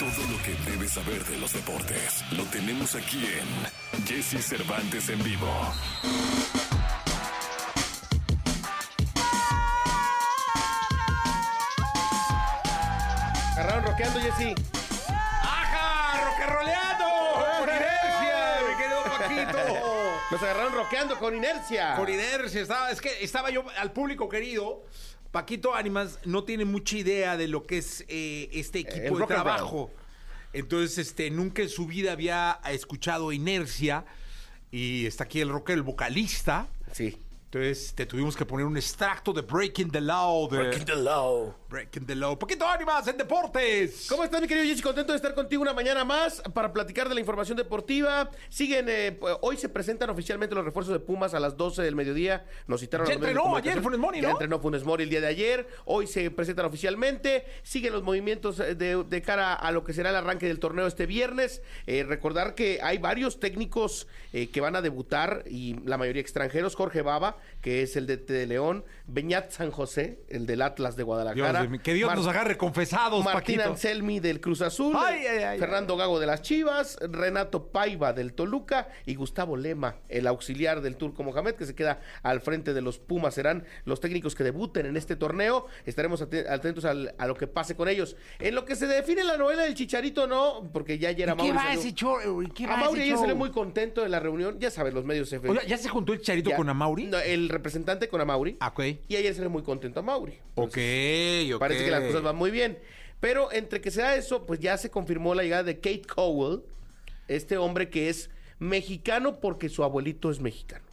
Todo lo que debes saber de los deportes lo tenemos aquí en Jesse Cervantes en vivo. Agarraron roqueando, Jessy. ¡Ajá! ¡Roqueroleando! ¡Con inercia, mi querido Paquito! Nos agarraron roqueando con inercia. Con inercia. Estaba, es que estaba yo al público querido. Paquito Ánimas no tiene mucha idea de lo que es eh, este equipo El de rock trabajo. Entonces, este, nunca en su vida había escuchado inercia. Y está aquí el rocker, el vocalista. Sí. Entonces, te tuvimos que poner un extracto de Breaking the Law. De Breaking the law. Breaking the Law. Paquito Ánimas en Deportes. ¿Cómo estás, mi querido Jessy? Contento de estar contigo una mañana más para platicar de la información deportiva. Siguen, eh, pues, hoy se presentan oficialmente los refuerzos de Pumas a las 12 del mediodía. Nos citaron Ya a los entrenó ayer Funes Mori, Ya ¿no? entrenó Funes Mori el día de ayer. Hoy se presentan oficialmente. Siguen los movimientos eh, de, de cara a lo que será el arranque del torneo este viernes. Eh, recordar que hay varios técnicos eh, que van a debutar y la mayoría extranjeros. Jorge Baba, que es el de, de León. Beñat San José, el del Atlas de Guadalajara. Dios que Dios Mar- nos agarre confesados, Martín Paquito. Anselmi del Cruz Azul, Ay, ay, ay, Fernando Gago de las Chivas, Renato Paiva del Toluca y Gustavo Lema, el auxiliar del Turco Mohamed, que se queda al frente de los Pumas. Serán los técnicos que debuten en este torneo. Estaremos ate- atentos al- a lo que pase con ellos. En lo que se define la novela del Chicharito, no, porque ya ayer a ¿Y ¿Qué Mauri va salió- ese show? ¿Qué a va Mauri ese ayer show? salió muy contento de la reunión. Ya sabes, los medios se O sea, ¿ya se juntó el Charito ya- con Amauri? No, el representante con Amauri. Ah, ok. Y ayer salió muy contento a Mauri. Ok, ok. Parece que las cosas van muy bien. Pero entre que sea eso, pues ya se confirmó la llegada de Kate Cowell, este hombre que es mexicano porque su abuelito es mexicano.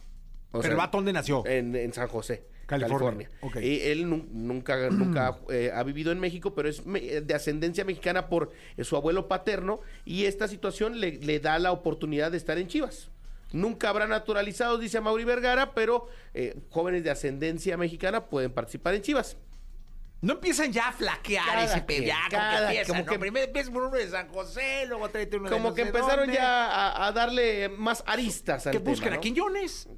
O ¿Pero sea, dónde nació? En, en San José, California. California. Ok. Y él nu- nunca, nunca eh, ha vivido en México, pero es me- de ascendencia mexicana por eh, su abuelo paterno y esta situación le, le da la oportunidad de estar en Chivas. Nunca habrá naturalizados, dice Mauri Vergara, pero eh, jóvenes de ascendencia mexicana pueden participar en Chivas. No empiezan ya a flaquear Cada ese quien, pedo. Como cada- que empiezan, como ¿no? que- Primero empiezas por uno de San José, luego tráete uno de Como no que empezaron dónde. ya a, a darle más aristas al Que tema, ¿no? a Quiñones.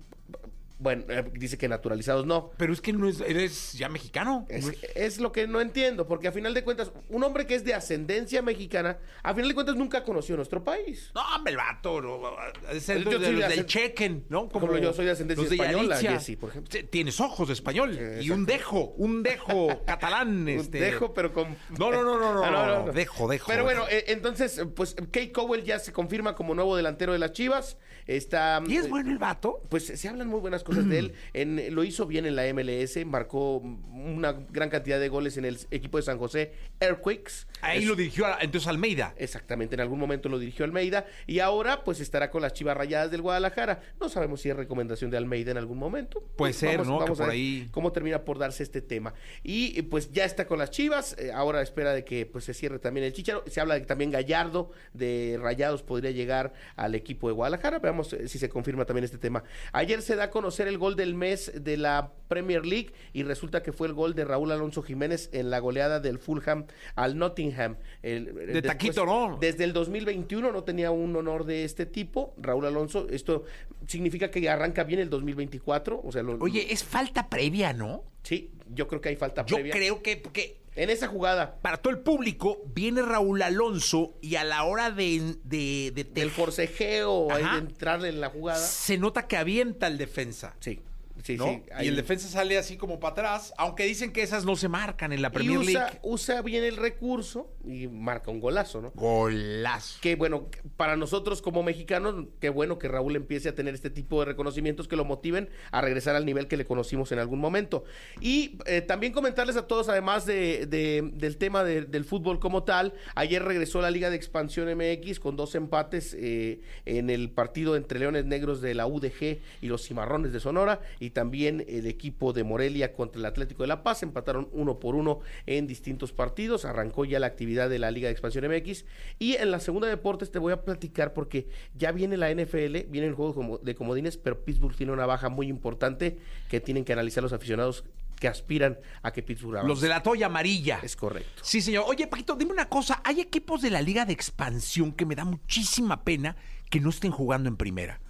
Bueno, eh, dice que naturalizados no. Pero es que no es, eres ya mexicano. Es, No es- es lo que no entiendo, porque a final de cuentas, un hombre que es de ascendencia mexicana, a final de cuentas nunca conoció nuestro país. No, hombre, el vato. No, Yo de, soy de del ascend- Chequen, ¿no? Como yo soy de ascendencia los española, Yalitza. Jessy, por ejemplo. Sí, Tienes ojos de español. Y un dejo, un dejo catalán. Este. Dejo, pero con... No, no, no, no, no, Ah, no. Dejo, dejo. Pero bueno, eh, entonces, pues Kate Cowell ya se confirma como nuevo delantero de las Chivas. Está... ¿Y es eh, bueno el vato? Pues se hablan muy buenas cosas de él. En, lo hizo bien en la MLS, marcó una gran cantidad de goles en el equipo de San José Earthquakes. Ahí Es- lo dirigió a- entonces Almeida. Exactamente, en algún momento lo dirigió Almeida y ahora pues estará con las Chivas Rayadas del Guadalajara. No sabemos si es recomendación de Almeida en algún momento. Puede ser, ¿no? Que a ver ahí- cómo termina por darse este tema. Y pues ya está con las Chivas, eh, ahora espera de que pues se cierre también el Chicharo. Se habla de que también Gallardo de Rayados podría llegar al equipo de Guadalajara. Veamos eh, si se confirma también este tema. Ayer se da a conocer el gol del mes de la Premier League y resulta que fue el gol de Raúl Alonso Jiménez en la goleada del Fulham al Nottingham. El- De taquito, ¿no? Desde el 2021 no tenía un honor de este tipo, Raúl Alonso. Esto significa que arranca bien el 2024. O sea, lo- Oye, es falta previa, ¿no? sí, yo creo que hay falta Yo previa. creo que, porque En esa jugada para todo el público viene Raúl Alonso y a la hora de, de, de- del forcejeo, ahí Ajá. de entrarle en la jugada. se nota que avienta el defensa. Sí, sí, ¿no? sí. y el defensa sale así como para atrás, aunque dicen que esas no se marcan en la y Premier usa, League. usa bien el recurso y marca un golazo, ¿no? Golazo. que bueno, para nosotros como mexicanos, qué bueno que Raúl empiece a tener este tipo de reconocimientos que lo motiven a regresar al nivel que le conocimos en algún momento. Y eh, también comentarles a todos, además de, de- del tema de- del fútbol como tal, ayer regresó la Liga de Expansión MX con dos empates eh, en el partido entre Leones Negros de la UDG y los Cimarrones de Sonora, y también el equipo de Morelia contra el Atlético de La Paz, empataron uno por uno en distintos partidos, arrancó ya la actividad de la Liga de Expansión MX, y en la segunda deportes te voy a platicar porque ya viene la NFL, viene el juego de comodines, pero Pittsburgh tiene una baja muy importante que tienen que analizar los aficionados que aspiran a que Pittsburgh avance. Los de la toalla amarilla. Es correcto. Sí, señor. Oye, Paquito, dime una cosa. Hay equipos de la Liga de Expansión que me da muchísima pena que no estén jugando en primera.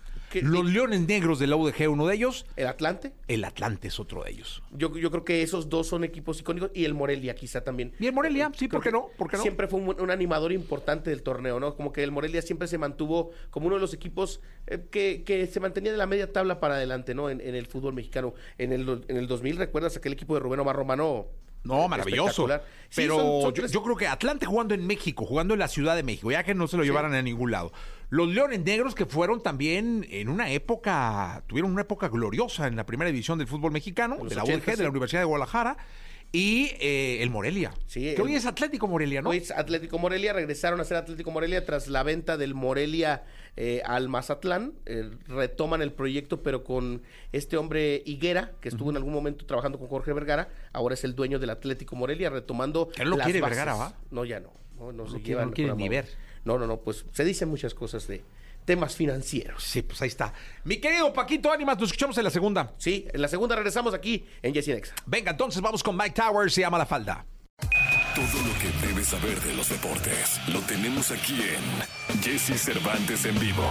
Los Leones Negros de la UDG, uno de ellos. El Atlante. El Atlante es otro de ellos. Yo, yo creo que esos dos son equipos icónicos y el Morelia quizá también. Y el Morelia, sí, ¿por qué no? ¿Por qué no? Siempre fue un, un animador importante del torneo, ¿no? Como que el Morelia siempre se mantuvo como uno de los equipos eh, que, que se mantenía de la media tabla para adelante, ¿no? En, en el fútbol mexicano. En el, en el 2000, ¿recuerdas aquel equipo de Rubén Omar Romano? No, maravilloso. Sí, Pero son- son yo, tres- yo creo que Atlante jugando en México, jugando en la Ciudad de México, ya que no se lo llevaran a ningún lado. Los Leones Negros que fueron también en una época, tuvieron una época gloriosa en la primera división del fútbol mexicano, de la 80, UDG, de la Universidad de Guadalajara, y eh, el Morelia. Sí, que hoy el- es Atlético Morelia, ¿no? Hoy es Atlético Morelia, regresaron a ser Atlético Morelia tras la venta del Morelia eh, al Mazatlán. Eh, retoman el proyecto, pero con este hombre Higuera, que estuvo en algún momento trabajando con Jorge Vergara, ahora es el dueño del Atlético Morelia, retomando. Que no lo las quiere bases. Vergara, ¿va? No, ya no. No, no se quiere- no quiere ni ver. No, no, no, pues se dicen muchas cosas de temas financieros. Sí, pues ahí está. Mi querido Paquito Ánimas, nos escuchamos en la segunda. Sí, en la segunda regresamos aquí en Jessy Nexa. Venga, entonces vamos con Mike Towers, se llama La Falda. Todo lo que debes saber de los deportes lo tenemos aquí en Jesse Cervantes en vivo.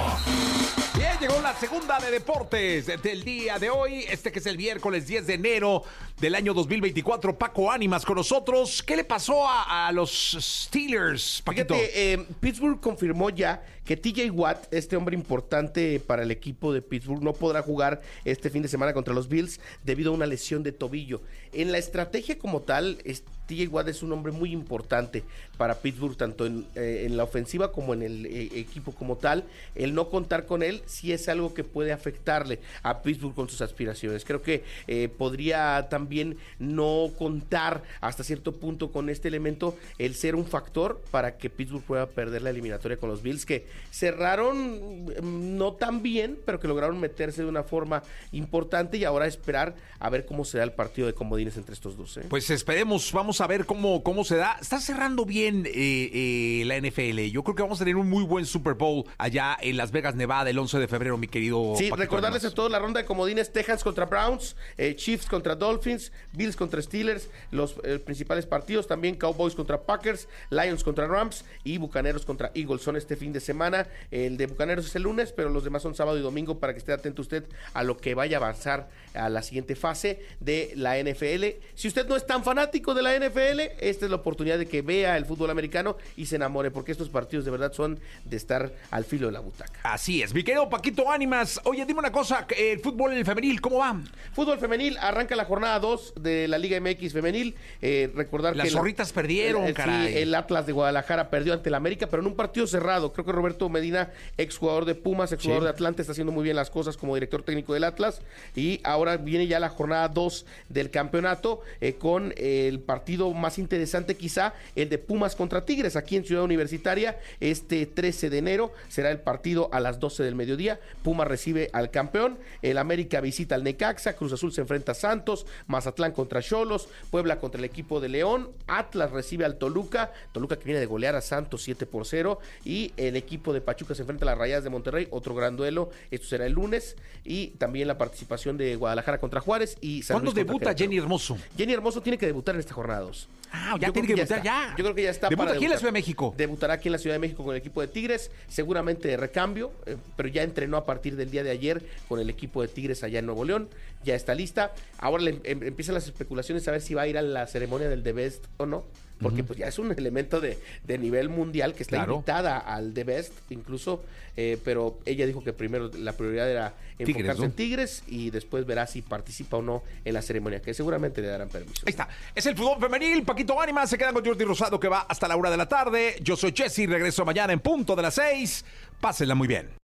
Llegó la segunda de deportes del día de hoy, este que es el miércoles 10 de enero del año 2024. Paco Ánimas con nosotros. ¿Qué le pasó a, los Steelers, Paquito? Eh, Pittsburgh confirmó ya que TJ Watt, este hombre importante para el equipo de Pittsburgh, no podrá jugar este fin de semana contra los Bills debido a una lesión de tobillo. En la estrategia como tal, TJ Watt es un hombre muy importante para Pittsburgh, tanto en, eh, la ofensiva como en el eh, equipo como tal. El no contar con él sí es algo que puede afectarle a Pittsburgh con sus aspiraciones. Creo que eh, podría también no contar hasta cierto punto con este elemento, el ser un factor para que Pittsburgh pueda perder la eliminatoria con los Bills, que cerraron mm, no tan bien, pero que lograron meterse de una forma importante y ahora esperar a ver cómo será el partido de comodines entre estos dos. ¿eh? Pues esperemos, vamos a ver cómo, cómo se da. Está cerrando bien eh, eh, la NFL. Yo creo que vamos a tener un muy buen Super Bowl allá en Las Vegas, Nevada, el 11 de febrero, mi querido. Sí, Paquito recordarles a todos la ronda de comodines, Texans contra Browns, eh, Chiefs contra Dolphins, Bills contra Steelers, los principales partidos, también Cowboys contra Packers, Lions contra Rams y Bucaneros contra Eagles. Son este fin de semana, el de Bucaneros es el lunes, pero los demás son sábado y domingo para que esté atento usted a lo que vaya a avanzar a la siguiente fase de la NFL. Si usted no es tan fanático de la NFL, esta es la oportunidad de que vea el fútbol americano y se enamore, porque estos partidos de verdad son de estar al filo de la butaca. Así es, mi querido Paquito Ánimas. Oye, dime una cosa, eh, el fútbol femenil, ¿cómo va? Fútbol femenil, arranca la jornada 2 de la Liga MX femenil. Eh, recordar Las que la- zorritas perdieron, el, sí, caray. el Atlas de Guadalajara perdió ante el América, pero en un partido cerrado. Creo que Roberto Medina, exjugador de Pumas, exjugador Sí. de Atlante, está haciendo muy bien las cosas como director técnico del Atlas. Y ahora viene ya la jornada 2 del campeonato eh, con el partido más interesante quizá, el de Pumas contra Tigres, aquí en Ciudad Universitaria. Este 13 de enero será el partido a las 12 del mediodía. Pumas recibe al campeón, el América visita al Necaxa, Cruz Azul se enfrenta a Santos, Mazatlán contra Cholos, Puebla contra el equipo de León, Atlas recibe al Toluca, Toluca que viene de golear a Santos 7 por 0 y el equipo de Pachuca se enfrenta a las Rayadas de Monterrey, otro gran duelo, esto será el lunes y también la participación de Guadalajara contra Juárez y San ¿Cuándo Luis debuta. Jenny Hermoso? Jenny Hermoso tiene que debutar en esta jornada 2. Ah, ya Yo tiene que debutar está. ya. Yo creo que ya está Debuta para aquí en la. Ciudad de México. Debutará aquí en la Ciudad de México con el equipo de Tigres, seguramente de recambio, eh, pero ya entrenó a partir del día de ayer con el equipo de Tigres allá en Nuevo León, ya está lista. Ahora le em- empiezan las especulaciones a ver si va a ir a la ceremonia del The Best o no. Porque pues ya es un elemento de, de nivel mundial que está Claro. invitada al The Best, incluso, eh, pero ella dijo que primero la prioridad era Tigres, enfocarse ¿no? en Tigres y después verá si participa o no en la ceremonia, que seguramente le darán permiso. Ahí está. Es el fútbol femenil. Paquito Ánimas se queda con Jordi Rosado que va hasta la una de la tarde. Yo soy Jesse. Regreso mañana en punto de las seis. Pásenla muy bien.